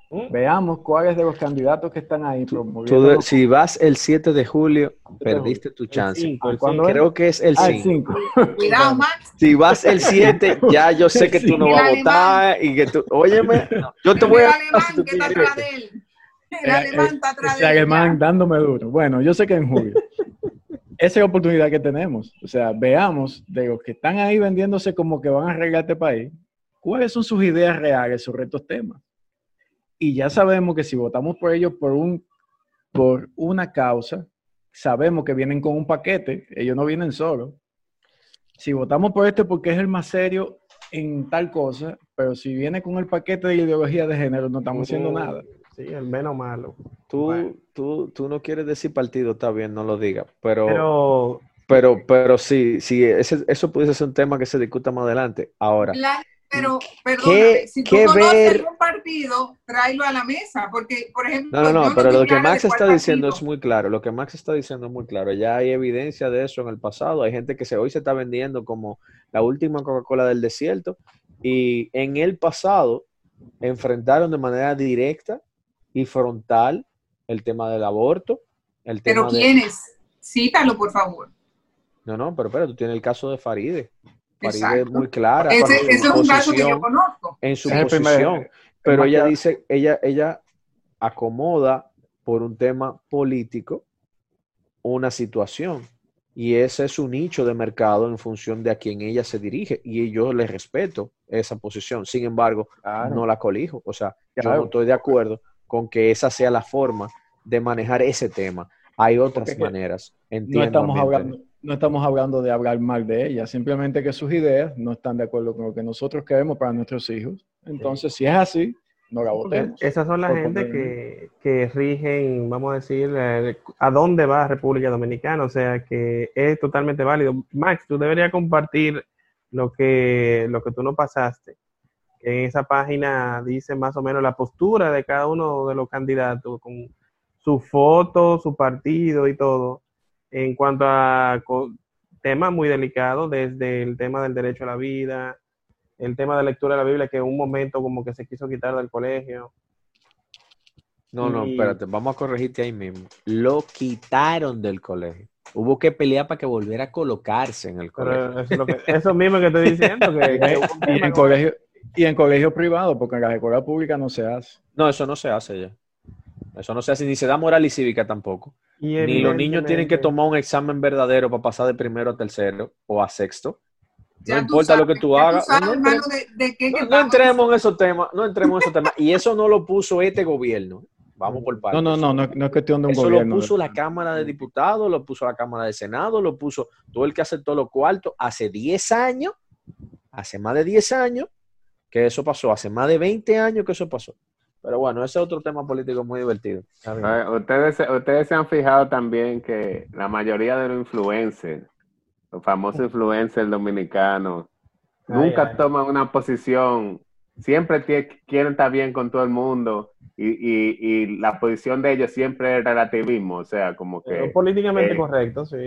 ¿Mm? Veamos cuáles de los candidatos que están ahí promoviendo. si vas el 7 de julio, perdiste tu chance. Creo que es el 5. Ah, <laughs> Cuidado, Max. Si vas el 7, <laughs> ya yo sé que tú no vas a votar y que tú, óyeme, yo te voy a... El que está atrás de él. El alemán está atrás de él. El alemán dándome duro. Bueno, yo sé que en julio. Esa es la oportunidad que tenemos. O sea, veamos de los que están ahí vendiéndose como que van a arreglar este país, cuáles son sus ideas reales sobre estos temas y ya sabemos que si votamos por ellos por, un, por una causa, sabemos que vienen con un paquete, ellos no vienen solos. Si votamos por este porque es el más serio en tal cosa, pero si viene con el paquete de ideología de género, no estamos haciendo nada. Sí, el menos malo. Tú, tú, tú no quieres decir partido, está bien, no lo digas, pero... pero... Pero, pero sí, sí ese, eso puede ser un tema que se discuta más adelante. Ahora, pero, perdóname, si tú conoces un partido, tráelo a la mesa, porque, por ejemplo... No, no, no, pero lo que Max está diciendo es muy claro, lo que Max está diciendo es muy claro, ya hay evidencia de eso en el pasado, hay gente que se, hoy se está vendiendo como la última Coca-Cola del desierto, y en el pasado enfrentaron de manera directa y frontal el tema del aborto, el tema ¿Pero quiénes? Cítalo, por favor. No, no, pero espera, tú tienes el caso de Faride. Faride es muy clara. Ese, es un caso que yo conozco. En su posición. pero ella dice, ella, ella acomoda por un tema político una situación. Y ese es su nicho de mercado en función de a quien ella se dirige. Y yo le respeto esa posición. Sin embargo, no la colijo. O sea, yo no estoy de acuerdo con que esa sea la forma de manejar ese tema. Hay otras maneras. no estamos hablando no estamos hablando de hablar mal de ella, simplemente que sus ideas no están de acuerdo con lo que nosotros queremos para nuestros hijos. Entonces, si es así, no la votemos. Esas son las gente que, que, rigen, vamos a decir, eh, a dónde va República Dominicana, o sea que es totalmente válido. Max, tú deberías compartir lo que, lo que tú no pasaste. Que en esa página dice más o menos la postura de cada uno de los candidatos, con su foto, su partido y todo en cuanto a temas muy delicados, desde el tema del derecho a la vida, el tema de lectura de la Biblia, que en un momento como que se quiso quitar del colegio. No, no, espérate, vamos a corregirte ahí mismo. Lo quitaron del colegio. Hubo que pelear para que volviera a colocarse en el colegio. Eso, mismo que estoy diciendo. Que, <laughs> y, en colegio, y en colegio privado, porque en la escuela pública no se hace. No, eso no se hace ya. Eso no se hace, ni se da moral y cívica tampoco. Ni los niños tienen que tomar un examen verdadero para pasar de primero a tercero o a sexto. no importa lo que tú hagas. No, entremos en esos temas, no entremos en esos temas. Y eso no lo puso este gobierno. Vamos por partes. No, no, no, no, es cuestión de un eso gobierno. lo puso la Cámara de Diputados, lo puso la Cámara de Senado, lo puso todo el que aceptó los cuartos hace 10 años, hace más de 10 años que eso pasó, hace más de 20 años que eso pasó. Pero bueno, ese es otro tema político muy divertido. Ustedes, ustedes se han fijado también que la mayoría de los influencers, los famosos influencers dominicanos, nunca toman una posición, siempre quieren estar bien con todo el mundo y, y, y, la posición de ellos siempre es relativismo, o sea, como que... políticamente eh, correcto, sí.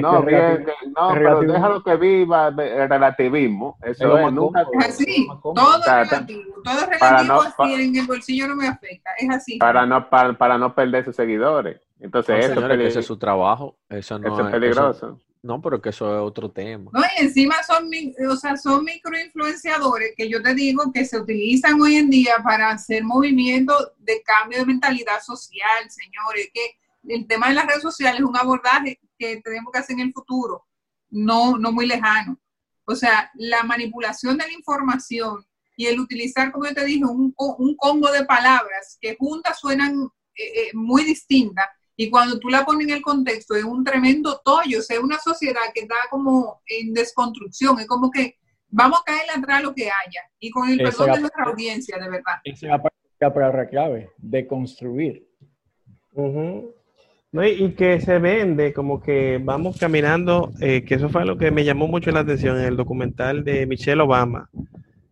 no, bien, no, pero déjalo que viva el relativismo. Eso es, nunca... Es así, todo es relativo, todo es relativo, así, en el bolsillo no me afecta, es así. Para no, para, para no perder sus seguidores. Entonces, eso, señores, ese es su trabajo, eso no eso es peligroso. No, pero que eso es otro tema. No, y encima son, o sea, son microinfluenciadores que yo te digo que se utilizan hoy en día para hacer movimientos de cambio de mentalidad social, señores, que el tema de las redes sociales es un abordaje que tenemos que hacer en el futuro, no, no muy lejano. O sea, la manipulación de la información y el utilizar, como yo te dije, un, un combo de palabras que juntas suenan eh, eh, muy distintas y cuando tú la pones en el contexto, es un tremendo tollo, o sea, es una sociedad que está como en desconstrucción, es como que vamos a caer atrás lo que haya, y con el perdón de nuestra audiencia, de verdad. Esa es la palabra clave, de construir. no, y, que se vende como que vamos caminando, eh, que eso fue lo que me llamó mucho la atención en el documental de Michelle Obama,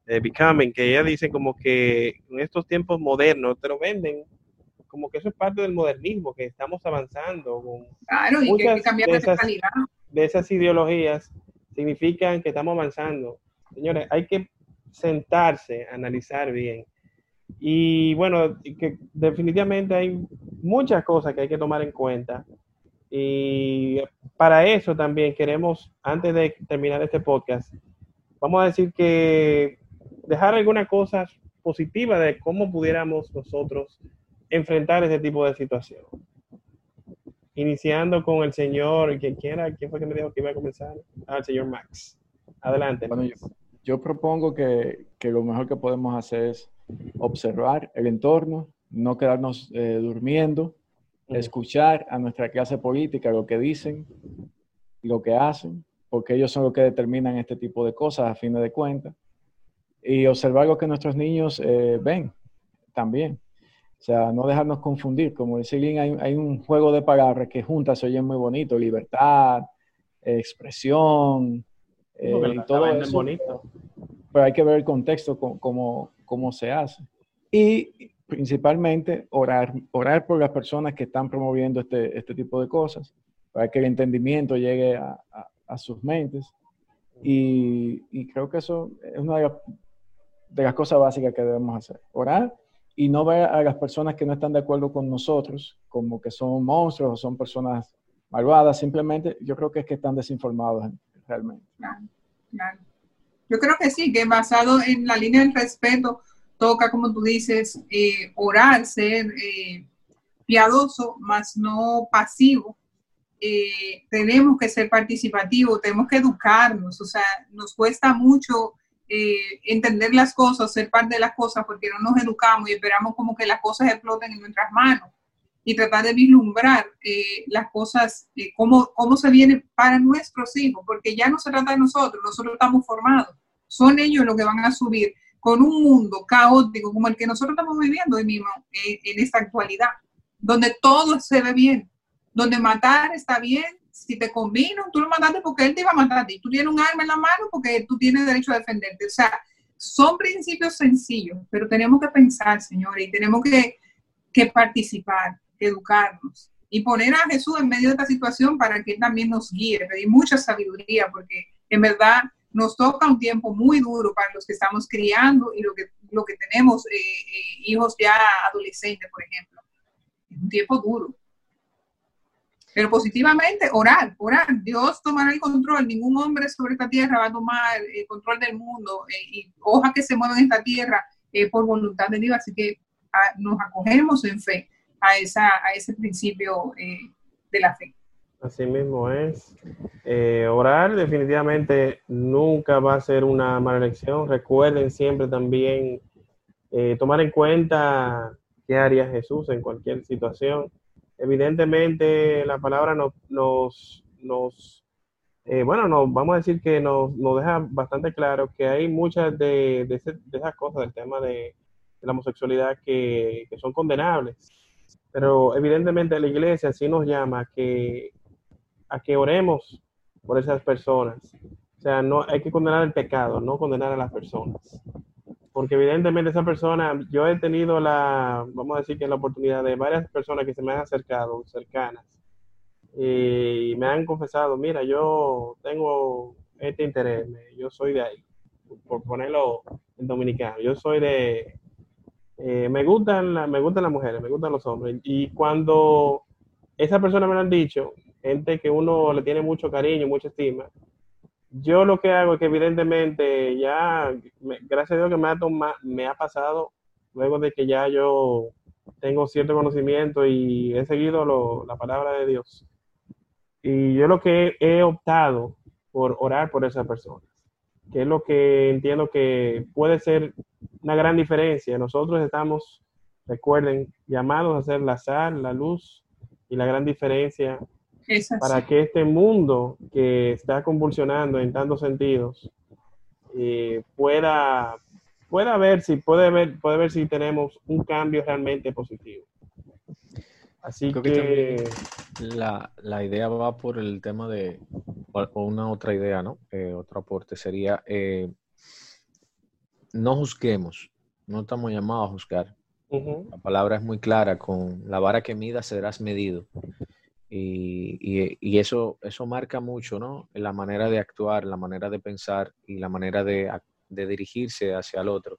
de Becoming, que ella dice como que en estos tiempos modernos te lo venden como que eso es parte del modernismo, que estamos avanzando. Con claro, y que hay que cambiar de, esas, de esas ideologías significan que estamos avanzando. Señores, hay que sentarse, analizar bien. Y bueno, que definitivamente hay muchas cosas que hay que tomar en cuenta. Y para eso también queremos, antes de terminar este podcast, vamos a decir que dejar algunas cosas positivas de cómo pudiéramos nosotros enfrentar ese tipo de situación. Iniciando con el señor, ¿quién, quién, ¿quién fue que me dijo que iba a comenzar? Ah, el señor Max. Adelante. Bueno, yo, propongo que, que, lo mejor que podemos hacer es observar el entorno, no quedarnos eh, durmiendo, escuchar a nuestra clase política lo que dicen, lo que hacen, porque ellos son los que determinan este tipo de cosas a fin de cuentas, y observar lo que nuestros niños eh, ven también. O sea, no dejarnos confundir. Como dice Lynn, hay, un juego de palabras que juntas se oyen muy bonito. Libertad, expresión, eh, y todo eso. Bonito. Pero hay que ver el contexto, cómo, cómo se hace. Y principalmente orar, orar por las personas que están promoviendo este, este tipo de cosas, para que el entendimiento llegue a, a, sus mentes. Y, y, creo que eso es una de las, de las cosas básicas que debemos hacer. Orar y no ver a las personas que no están de acuerdo con nosotros como que son monstruos o son personas malvadas, simplemente yo creo que es que están desinformados realmente. Yo creo que sí, que basado en la línea del respeto, toca, como tú dices, eh, orar, ser eh, piadoso, más no pasivo. Eh, tenemos que ser participativos, tenemos que educarnos, o sea, nos cuesta mucho eh, entender las cosas, ser parte de las cosas, porque no nos educamos y esperamos como que las cosas exploten en nuestras manos y tratar de vislumbrar eh, las cosas, eh, cómo, cómo se viene para nuestros hijos, porque ya no se trata de nosotros, nosotros estamos formados, son ellos los que van a subir con un mundo caótico como el que nosotros estamos viviendo hoy mismo en esta actualidad, donde todo se ve bien, donde matar está bien, si te convino, tú lo mataste porque él te iba a matar a ti. Tú tienes un arma en la mano porque tú tienes derecho a defenderte. O sea, son principios sencillos, pero tenemos que pensar, señores, y tenemos que, que participar, educarnos y poner a Jesús en medio de esta situación para que Él también nos guíe, pedir mucha sabiduría, porque en verdad nos toca un tiempo muy duro para los que estamos criando y lo que, lo que tenemos eh, eh, hijos ya adolescentes, por ejemplo. Es un tiempo duro. Pero positivamente, orar, orar. Dios tomará el control. Ningún hombre sobre esta tierra va a tomar el control del mundo. Eh, y hoja que se mueva en esta tierra eh, por voluntad de Dios. Así que ah, nos acogemos en fe a, esa, a ese principio eh, de la fe. Así mismo es. orar definitivamente nunca va a ser una mala elección. Recuerden siempre también tomar en cuenta qué haría Jesús en cualquier situación evidentemente la palabra nos, nos, nos eh, bueno, nos, vamos a decir que nos, nos, deja bastante claro que hay muchas de, de, esas cosas del tema de, la homosexualidad que, que, son condenables. Pero evidentemente la iglesia sí nos llama a que, a que oremos por esas personas. O sea, no hay que condenar el pecado, no condenar a las personas. Porque evidentemente esa persona, yo he tenido la, vamos a decir que la oportunidad de varias personas que se me han acercado, cercanas, y me han confesado, mira, yo tengo este interés, yo soy de ahí, por ponerlo en dominicano, yo soy de, eh, me gustan me gustan las mujeres, me gustan los hombres, y cuando esa persona me lo han dicho, gente que uno le tiene mucho cariño, mucha estima, yo lo que hago es que evidentemente ya, gracias a Dios que me ha, me ha pasado, luego de que ya yo tengo cierto conocimiento y he seguido la palabra de Dios. Y yo lo que he, optado por orar por esa persona, que es lo que entiendo que puede ser una gran diferencia. Nosotros estamos, recuerden, llamados a ser la sal, la luz y la gran diferencia para que este mundo que está convulsionando en tantos sentidos eh, pueda, pueda ver si puede ver, puede ver si tenemos un cambio realmente positivo. Así que, la, la, idea va por el tema de, o una otra idea, ¿no? Eh, otro aporte sería, eh, no juzguemos, no estamos llamados a juzgar. La palabra es muy clara, con la vara que mida serás medido. Y, eso, eso marca mucho, ¿no? La manera de actuar, la manera de pensar y la manera de, dirigirse hacia el otro.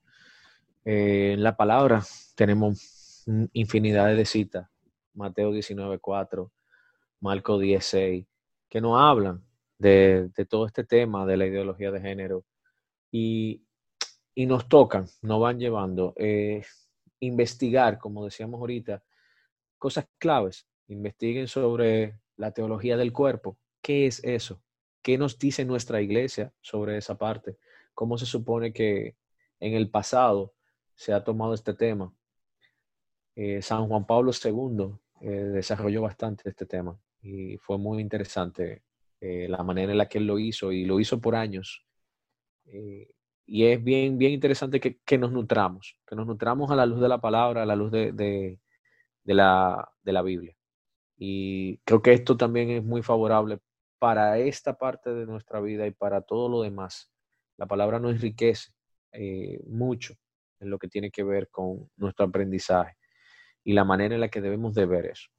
Eh, en la palabra tenemos infinidad de citas, Mateo 19.4, Marco 16, que nos hablan de, todo este tema de la ideología de género y, nos tocan, nos van llevando. Eh, investigar, como decíamos ahorita, cosas claves investiguen sobre la teología del cuerpo. ¿Qué es eso? ¿Qué nos dice nuestra iglesia sobre esa parte? ¿Cómo se supone que en el pasado se ha tomado este tema? Eh, San Juan Pablo II eh, desarrolló bastante este tema y fue muy interesante eh, la manera en la que él lo hizo y lo hizo por años. y es bien, bien interesante que, nos nutramos, que nos nutramos a la luz de la palabra, a la luz de, la, de la Biblia. Y creo que esto también es muy favorable para esta parte de nuestra vida y para todo lo demás. La palabra nos enriquece eh, mucho en lo que tiene que ver con nuestro aprendizaje y la manera en la que debemos de ver eso.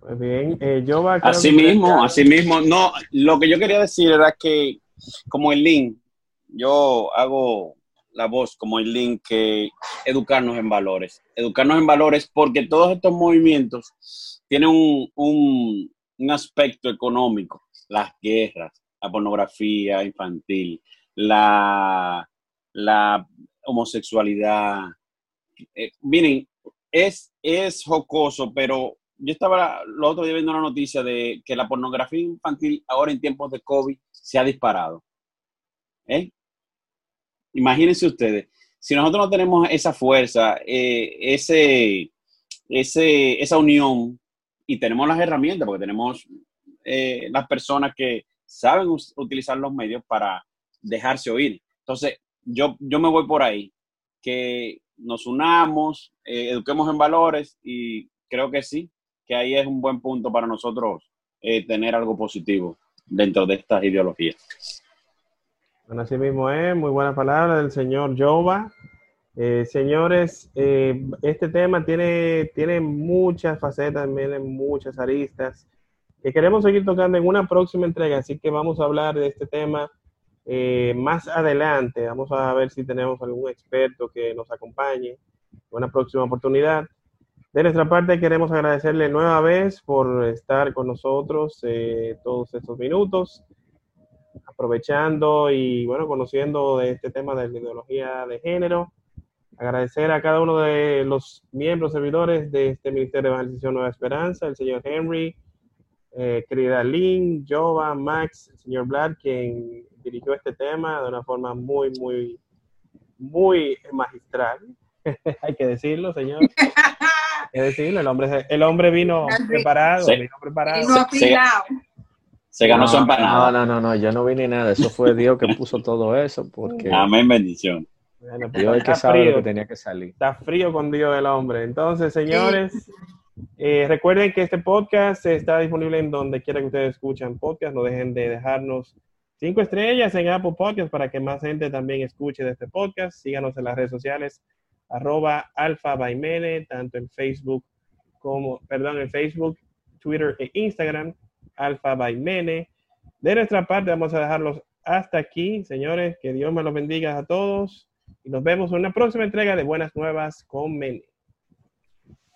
Pues bien, eh, yo va Así mismo, así mismo. No, lo que yo quería decir era que como el link, yo hago la voz como el link que educarnos en valores. Educarnos en valores porque todos estos movimientos tienen un, aspecto económico, las guerras, la pornografía infantil, la, la homosexualidad. Eh, miren, es, es jocoso, pero yo estaba el otro día viendo una noticia de que la pornografía infantil ahora en tiempos de COVID se ha disparado. ¿Eh? Imagínense ustedes, si nosotros no tenemos esa fuerza, eh, ese, ese, esa unión y tenemos las herramientas, porque tenemos eh, las personas que saben utilizar los medios para dejarse oír. Entonces, yo, yo me voy por ahí, que nos unamos, eh, eduquemos en valores y creo que sí, que ahí es un buen punto para nosotros tener algo positivo dentro de estas ideologías. Bueno, así mismo es, muy buena palabra del señor Jova. Eh, señores, eh, este tema tiene, tiene muchas facetas, tiene muchas aristas que queremos seguir tocando en una próxima entrega, así que vamos a hablar de este tema eh, más adelante. Vamos a ver si tenemos algún experto que nos acompañe en una próxima oportunidad. De nuestra parte, queremos agradecerle nueva vez por estar con nosotros todos estos minutos aprovechando y bueno, conociendo de este tema de la ideología de género. Agradecer a cada uno de los miembros servidores de este Ministerio de Evangelización Nueva Esperanza, el señor Henry, eh, querida Lynn, Jova, Max, el señor Vlad, quien dirigió este tema de una forma muy, muy, muy magistral. <laughs> Hay que decirlo, señor. <laughs> Hay que decirlo, el hombre, el hombre vino preparado, vino preparado. Se ganó su empanada. No, no, no, no, yo no vi ni nada. Eso fue Dios que puso todo eso. Porque Amén, bendición. Bueno, Dios es que sabe lo que tenía que salir. Está frío con Dios el hombre. Entonces, señores, eh, recuerden que este podcast está disponible en donde quiera que ustedes escuchen podcast. No dejen de dejarnos Cinco estrellas en Apple Podcast para que más gente también escuche de este podcast. Síganos en las redes sociales, arroba alfa tanto en Facebook como, perdón, en Facebook, Twitter e Instagram, alfa De nuestra parte vamos a dejarlos hasta aquí, señores. Que Dios me los bendiga a todos y nos vemos en una próxima entrega de Buenas Nuevas con Mene.